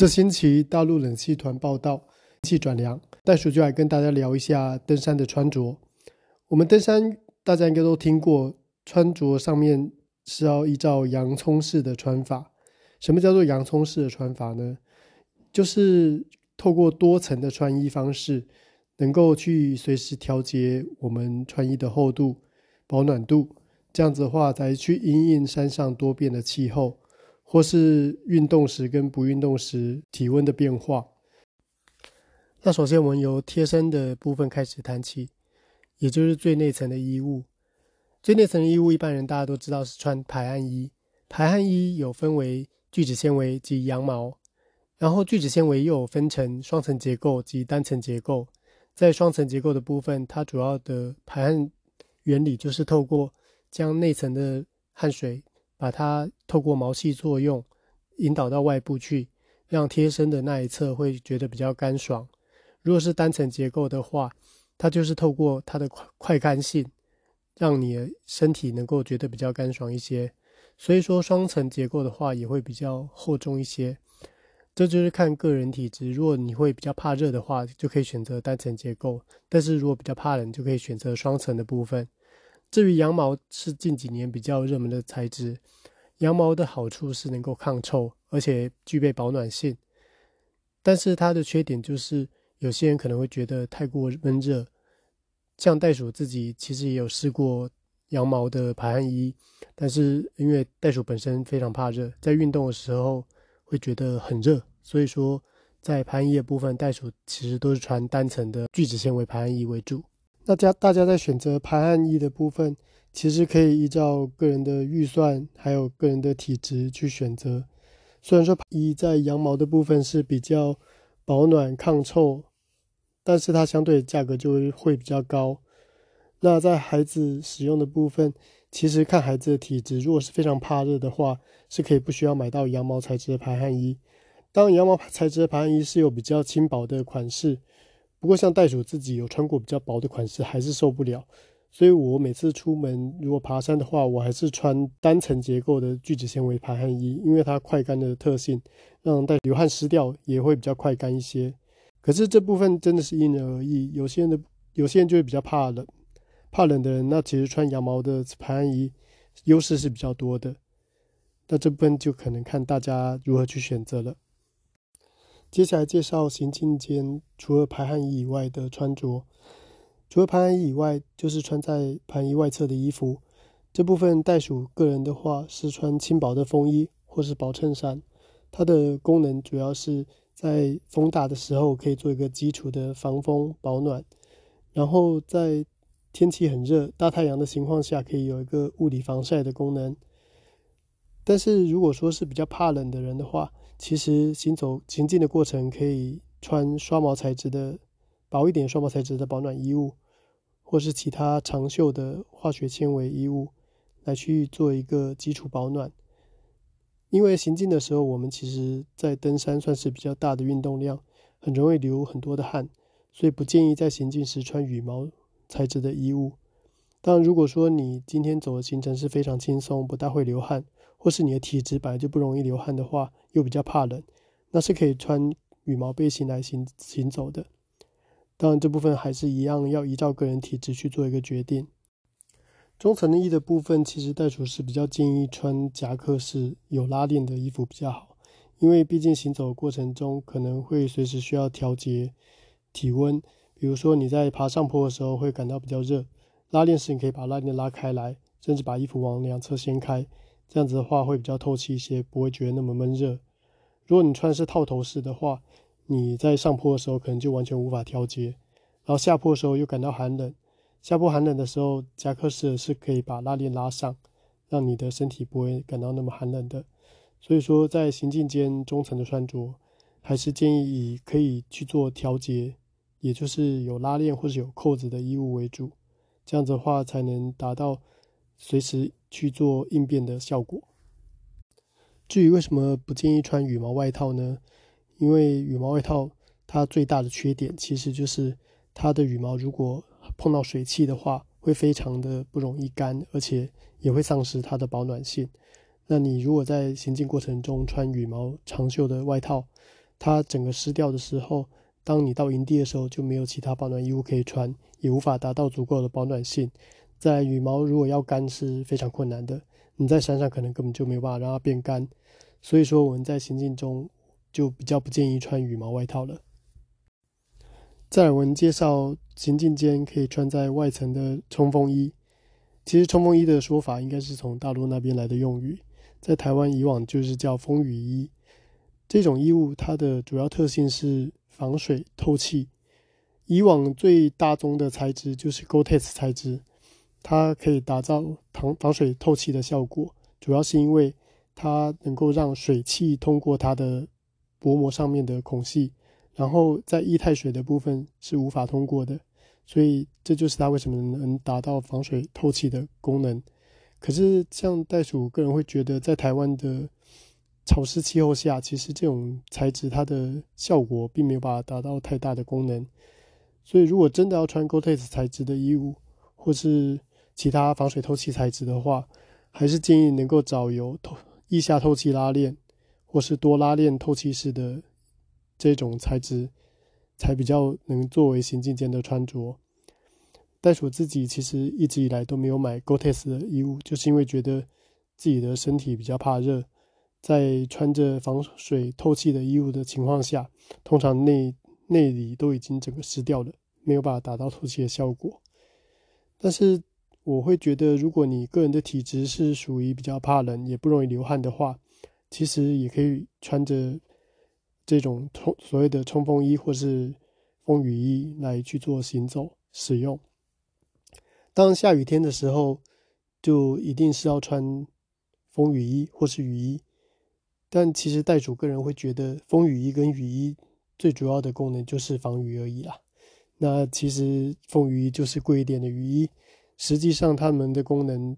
这星期大陆冷气团报道，气转凉，袋鼠就来跟大家聊一下登山的穿着。我们登山，大家应该都听过，穿着上面是要依照洋葱式的穿法。什么叫做洋葱式的穿法呢？就是透过多层的穿衣方式，能够去随时调节我们穿衣的厚度、保暖度，这样子的话，才去因应山上多变的气候。或是运动时跟不运动时体温的变化。那首先我们由贴身的部分开始谈起，也就是最内层的衣物。最内层的衣物，一般人大家都知道是穿排汗衣。排汗衣有分为聚酯纤维及羊毛，然后聚酯纤维又有分成双层结构及单层结构。在双层结构的部分，它主要的排汗原理就是透过将内层的汗水。把它透过毛细作用引导到外部去，让贴身的那一侧会觉得比较干爽。如果是单层结构的话，它就是透过它的快快干性，让你的身体能够觉得比较干爽一些。所以说双层结构的话也会比较厚重一些。这就是看个人体质，如果你会比较怕热的话，就可以选择单层结构；但是如果比较怕冷，就可以选择双层的部分。至于羊毛是近几年比较热门的材质，羊毛的好处是能够抗臭，而且具备保暖性。但是它的缺点就是，有些人可能会觉得太过闷热。像袋鼠自己其实也有试过羊毛的排汗衣，但是因为袋鼠本身非常怕热，在运动的时候会觉得很热，所以说在排汗衣的部分，袋鼠其实都是穿单层的聚酯纤维排汗衣为主。大家大家在选择排汗衣的部分，其实可以依照个人的预算还有个人的体质去选择。虽然说排衣在羊毛的部分是比较保暖抗臭，但是它相对价格就会比较高。那在孩子使用的部分，其实看孩子的体质，如果是非常怕热的话，是可以不需要买到羊毛材质的排汗衣。当羊毛材质的排汗衣是有比较轻薄的款式。不过，像袋鼠自己有穿过比较薄的款式，还是受不了。所以我每次出门如果爬山的话，我还是穿单层结构的聚酯纤维排汗衣，因为它快干的特性，让带流汗湿掉也会比较快干一些。可是这部分真的是因人而异，有些人的有些人就会比较怕冷，怕冷的人，那其实穿羊毛的排汗衣优势是比较多的。那这部分就可能看大家如何去选择了。接下来介绍行进间除了排汗衣以外的穿着。除了排汗衣以外，就是穿在排衣外侧的衣服。这部分袋鼠个人的话是穿轻薄的风衣或是薄衬衫。它的功能主要是在风大的时候可以做一个基础的防风保暖，然后在天气很热、大太阳的情况下可以有一个物理防晒的功能。但是如果说是比较怕冷的人的话，其实行走行进的过程可以穿刷毛材质的薄一点刷毛材质的保暖衣物，或是其他长袖的化学纤维衣物来去做一个基础保暖。因为行进的时候，我们其实在登山算是比较大的运动量，很容易流很多的汗，所以不建议在行进时穿羽毛材质的衣物。但，如果说你今天走的行程是非常轻松，不大会流汗，或是你的体质本来就不容易流汗的话，又比较怕冷，那是可以穿羽毛背心来行行走的。当然，这部分还是一样要依照个人体质去做一个决定。中层的衣的部分，其实袋鼠是比较建议穿夹克式有拉链的衣服比较好，因为毕竟行走过程中可能会随时需要调节体温，比如说你在爬上坡的时候会感到比较热。拉链时，你可以把拉链拉开来，甚至把衣服往两侧掀开，这样子的话会比较透气一些，不会觉得那么闷热。如果你穿的是套头式的话，你在上坡的时候可能就完全无法调节，然后下坡的时候又感到寒冷。下坡寒冷的时候，夹克式是可以把拉链拉上，让你的身体不会感到那么寒冷的。所以说，在行进间中层的穿着，还是建议以可以去做调节，也就是有拉链或者有扣子的衣物为主。这样子的话，才能达到随时去做应变的效果。至于为什么不建议穿羽毛外套呢？因为羽毛外套它最大的缺点，其实就是它的羽毛如果碰到水汽的话，会非常的不容易干，而且也会丧失它的保暖性。那你如果在行进过程中穿羽毛长袖的外套，它整个湿掉的时候，当你到营地的时候，就没有其他保暖衣物可以穿，也无法达到足够的保暖性。在羽毛如果要干是非常困难的，你在山上可能根本就没有办法让它变干。所以说我们在行进中就比较不建议穿羽毛外套了。再来，我们介绍行进间可以穿在外层的冲锋衣。其实冲锋衣的说法应该是从大陆那边来的用语，在台湾以往就是叫风雨衣。这种衣物它的主要特性是防水透气。以往最大宗的材质就是 Gore-Tex 材质，它可以打造防防水透气的效果，主要是因为它能够让水汽通过它的薄膜上面的孔隙，然后在液态水的部分是无法通过的。所以这就是它为什么能达到防水透气的功能。可是像袋鼠个人会觉得，在台湾的潮湿气候下，其实这种材质它的效果并没有办法达到太大的功能。所以如果真的要穿 Gore-Tex 材质的衣物，或是其他防水透气材质的话，还是建议能够找有透腋下透气拉链，或是多拉链透气式的这种材质。才比较能作为行进间的穿着。袋鼠自己其实一直以来都没有买 GOTES 的衣物，就是因为觉得自己的身体比较怕热，在穿着防水透气的衣物的情况下，通常内内里都已经整个湿掉了，没有办法达到透气的效果。但是我会觉得，如果你个人的体质是属于比较怕冷，也不容易流汗的话，其实也可以穿着。这种冲所谓的冲锋衣或是风雨衣来去做行走使用。当下雨天的时候，就一定是要穿风雨衣或是雨衣。但其实袋鼠个人会觉得，风雨衣跟雨衣最主要的功能就是防雨而已啦。那其实风雨衣就是贵一点的雨衣，实际上它们的功能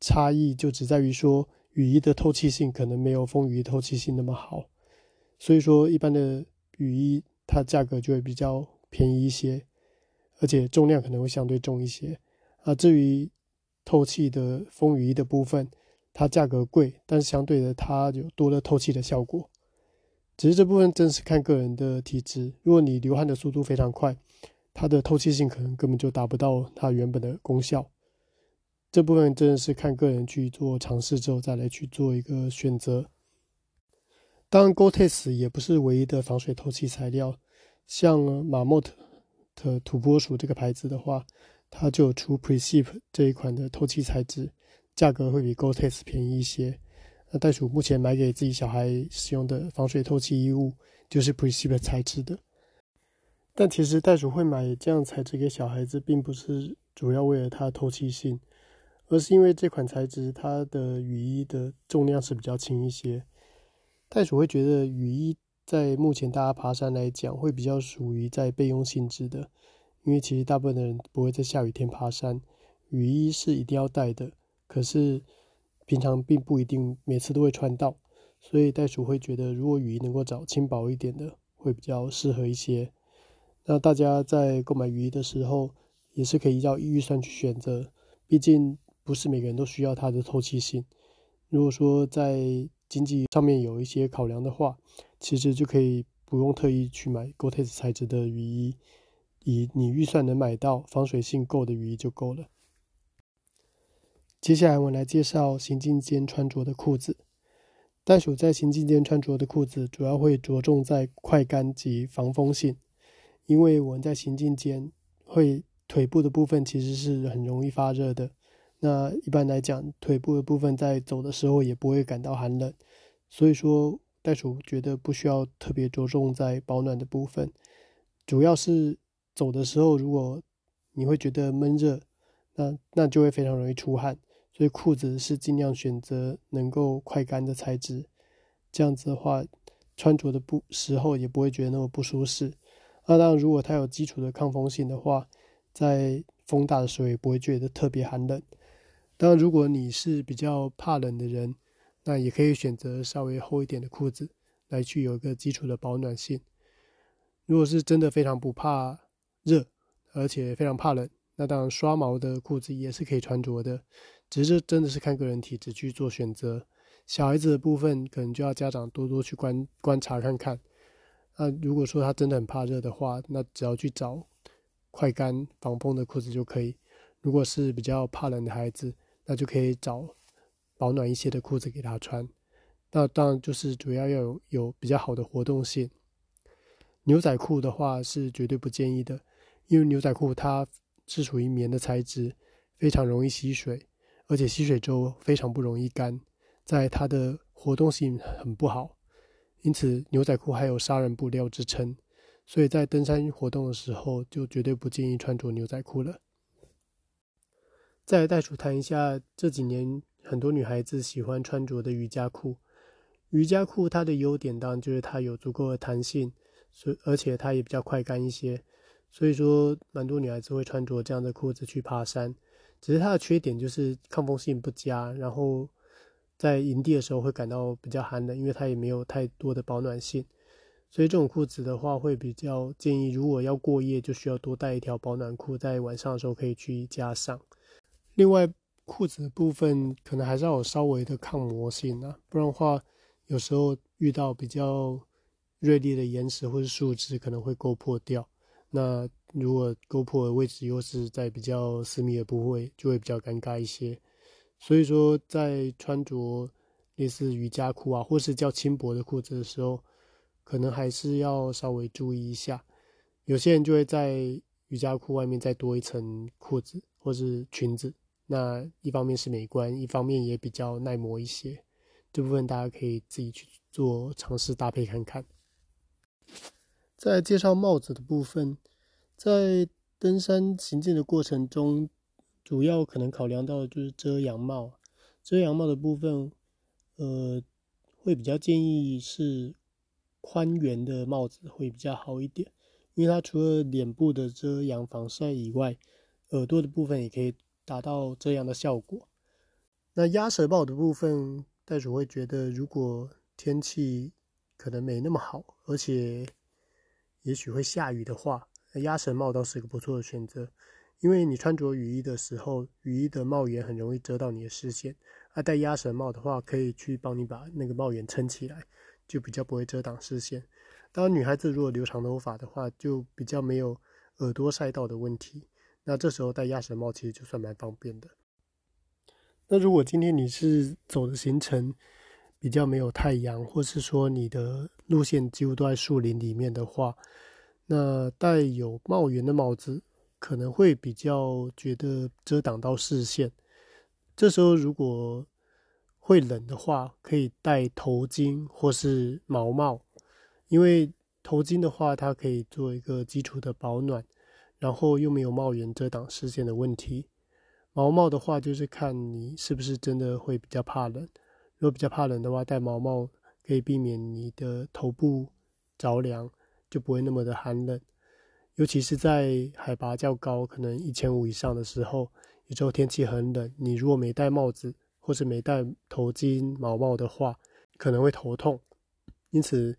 差异就只在于说，雨衣的透气性可能没有风雨衣透气性那么好。所以说，一般的雨衣它价格就会比较便宜一些，而且重量可能会相对重一些。啊，至于透气的风雨衣的部分，它价格贵，但是相对的它有多了透气的效果。只是这部分真是看个人的体质，如果你流汗的速度非常快，它的透气性可能根本就达不到它原本的功效。这部分真的是看个人去做尝试之后再来去做一个选择。当然 g o t e x 也不是唯一的防水透气材料。像马莫特的土拨鼠这个牌子的话，它就出 Precip 这一款的透气材质，价格会比 g o t e x 便宜一些。那袋鼠目前买给自己小孩使用的防水透气衣物，就是 Precip 材质的。但其实袋鼠会买这样材质给小孩子，并不是主要为了它透气性，而是因为这款材质它的雨衣的重量是比较轻一些。袋鼠会觉得雨衣在目前大家爬山来讲，会比较属于在备用性质的，因为其实大部分的人不会在下雨天爬山，雨衣是一定要带的。可是平常并不一定每次都会穿到，所以袋鼠会觉得，如果雨衣能够找轻薄一点的，会比较适合一些。那大家在购买雨衣的时候，也是可以依照预算去选择，毕竟不是每个人都需要它的透气性。如果说在经济上面有一些考量的话，其实就可以不用特意去买 GoTex 材质的雨衣，以你预算能买到防水性够的雨衣就够了。接下来我来介绍行进间穿着的裤子。袋鼠在行进间穿着的裤子主要会着重在快干及防风性，因为我们在行进间会腿部的部分其实是很容易发热的。那一般来讲，腿部的部分在走的时候也不会感到寒冷，所以说袋鼠觉得不需要特别着重在保暖的部分，主要是走的时候，如果你会觉得闷热，那那就会非常容易出汗，所以裤子是尽量选择能够快干的材质，这样子的话，穿着的不时候也不会觉得那么不舒适。那当然，如果它有基础的抗风性的话，在风大的时候也不会觉得特别寒冷。当然，如果你是比较怕冷的人，那也可以选择稍微厚一点的裤子，来去有一个基础的保暖性。如果是真的非常不怕热，而且非常怕冷，那当然刷毛的裤子也是可以穿着的。只是真的是看个人体质去做选择。小孩子的部分，可能就要家长多多去观观察看看。那如果说他真的很怕热的话，那只要去找快干防风的裤子就可以。如果是比较怕冷的孩子，那就可以找保暖一些的裤子给他穿。那当然就是主要要有有比较好的活动性。牛仔裤的话是绝对不建议的，因为牛仔裤它是属于棉的材质，非常容易吸水，而且吸水之后非常不容易干，在它的活动性很不好，因此牛仔裤还有杀人布料之称，所以在登山活动的时候就绝对不建议穿着牛仔裤了。再来袋鼠谈一下这几年很多女孩子喜欢穿着的瑜伽裤，瑜伽裤它的优点当然就是它有足够的弹性。所，而且它也比较快干一些，所以说蛮多女孩子会穿着这样的裤子去爬山。只是它的缺点就是抗风性不佳，然后在营地的时候会感到比较寒冷，因为它也没有太多的保暖性。所以这种裤子的话，会比较建议，如果要过夜，就需要多带一条保暖裤，在晚上的时候可以去加上。另外，裤子的部分可能还是要有稍微的抗磨性啊，不然的话，有时候遇到比较。锐利的岩石或是树枝可能会勾破掉，那如果勾破的位置又是在比较私密的部位，就会比较尴尬一些。所以说，在穿着类似瑜伽裤啊，或是较轻薄的裤子的时候，可能还是要稍微注意一下。有些人就会在瑜伽裤外面再多一层裤子或是裙子，那一方面是美观，一方面也比较耐磨一些。这部分大家可以自己去做尝试搭配看看。在介绍帽子的部分，在登山行进的过程中，主要可能考量到的就是遮阳帽。遮阳帽的部分，呃，会比较建议是宽圆的帽子会比较好一点，因为它除了脸部的遮阳防晒以外，耳朵的部分也可以达到遮阳的效果。那鸭舌帽的部分，袋鼠会觉得如果天气可能没那么好，而且也许会下雨的话，鸭舌帽倒是一个不错的选择。因为你穿着雨衣的时候，雨衣的帽檐很容易遮到你的视线，而戴鸭舌帽的话，可以去帮你把那个帽檐撑起来，就比较不会遮挡视线。当然，女孩子如果留长头发的话，就比较没有耳朵晒到的问题。那这时候戴鸭舌帽其实就算蛮方便的。那如果今天你是走的行程，比较没有太阳，或是说你的路线几乎都在树林里面的话，那戴有帽檐的帽子可能会比较觉得遮挡到视线。这时候如果会冷的话，可以戴头巾或是毛帽，因为头巾的话它可以做一个基础的保暖，然后又没有帽檐遮挡视线的问题。毛帽的话就是看你是不是真的会比较怕冷。如果比较怕冷的话，戴毛帽可以避免你的头部着凉，就不会那么的寒冷。尤其是在海拔较高，可能一千五以上的时候，有时候天气很冷，你如果没戴帽子或是没戴头巾、毛帽的话，可能会头痛。因此，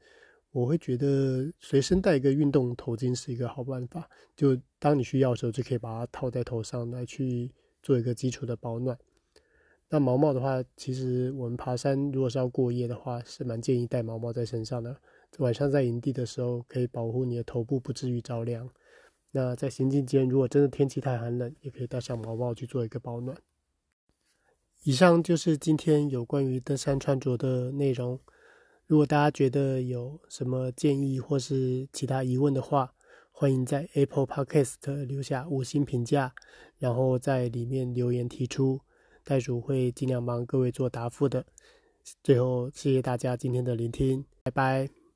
我会觉得随身带一个运动头巾是一个好办法。就当你需要的时候，就可以把它套在头上来去做一个基础的保暖。那毛帽的话，其实我们爬山如果是要过夜的话，是蛮建议戴毛帽在身上的。晚上在营地的时候，可以保护你的头部不至于着凉。那在行进间，如果真的天气太寒冷，也可以戴上毛帽去做一个保暖。以上就是今天有关于登山穿着的内容。如果大家觉得有什么建议或是其他疑问的话，欢迎在 Apple Podcast 留下五星评价，然后在里面留言提出。袋鼠会尽量帮各位做答复的。最后，谢谢大家今天的聆听，拜拜。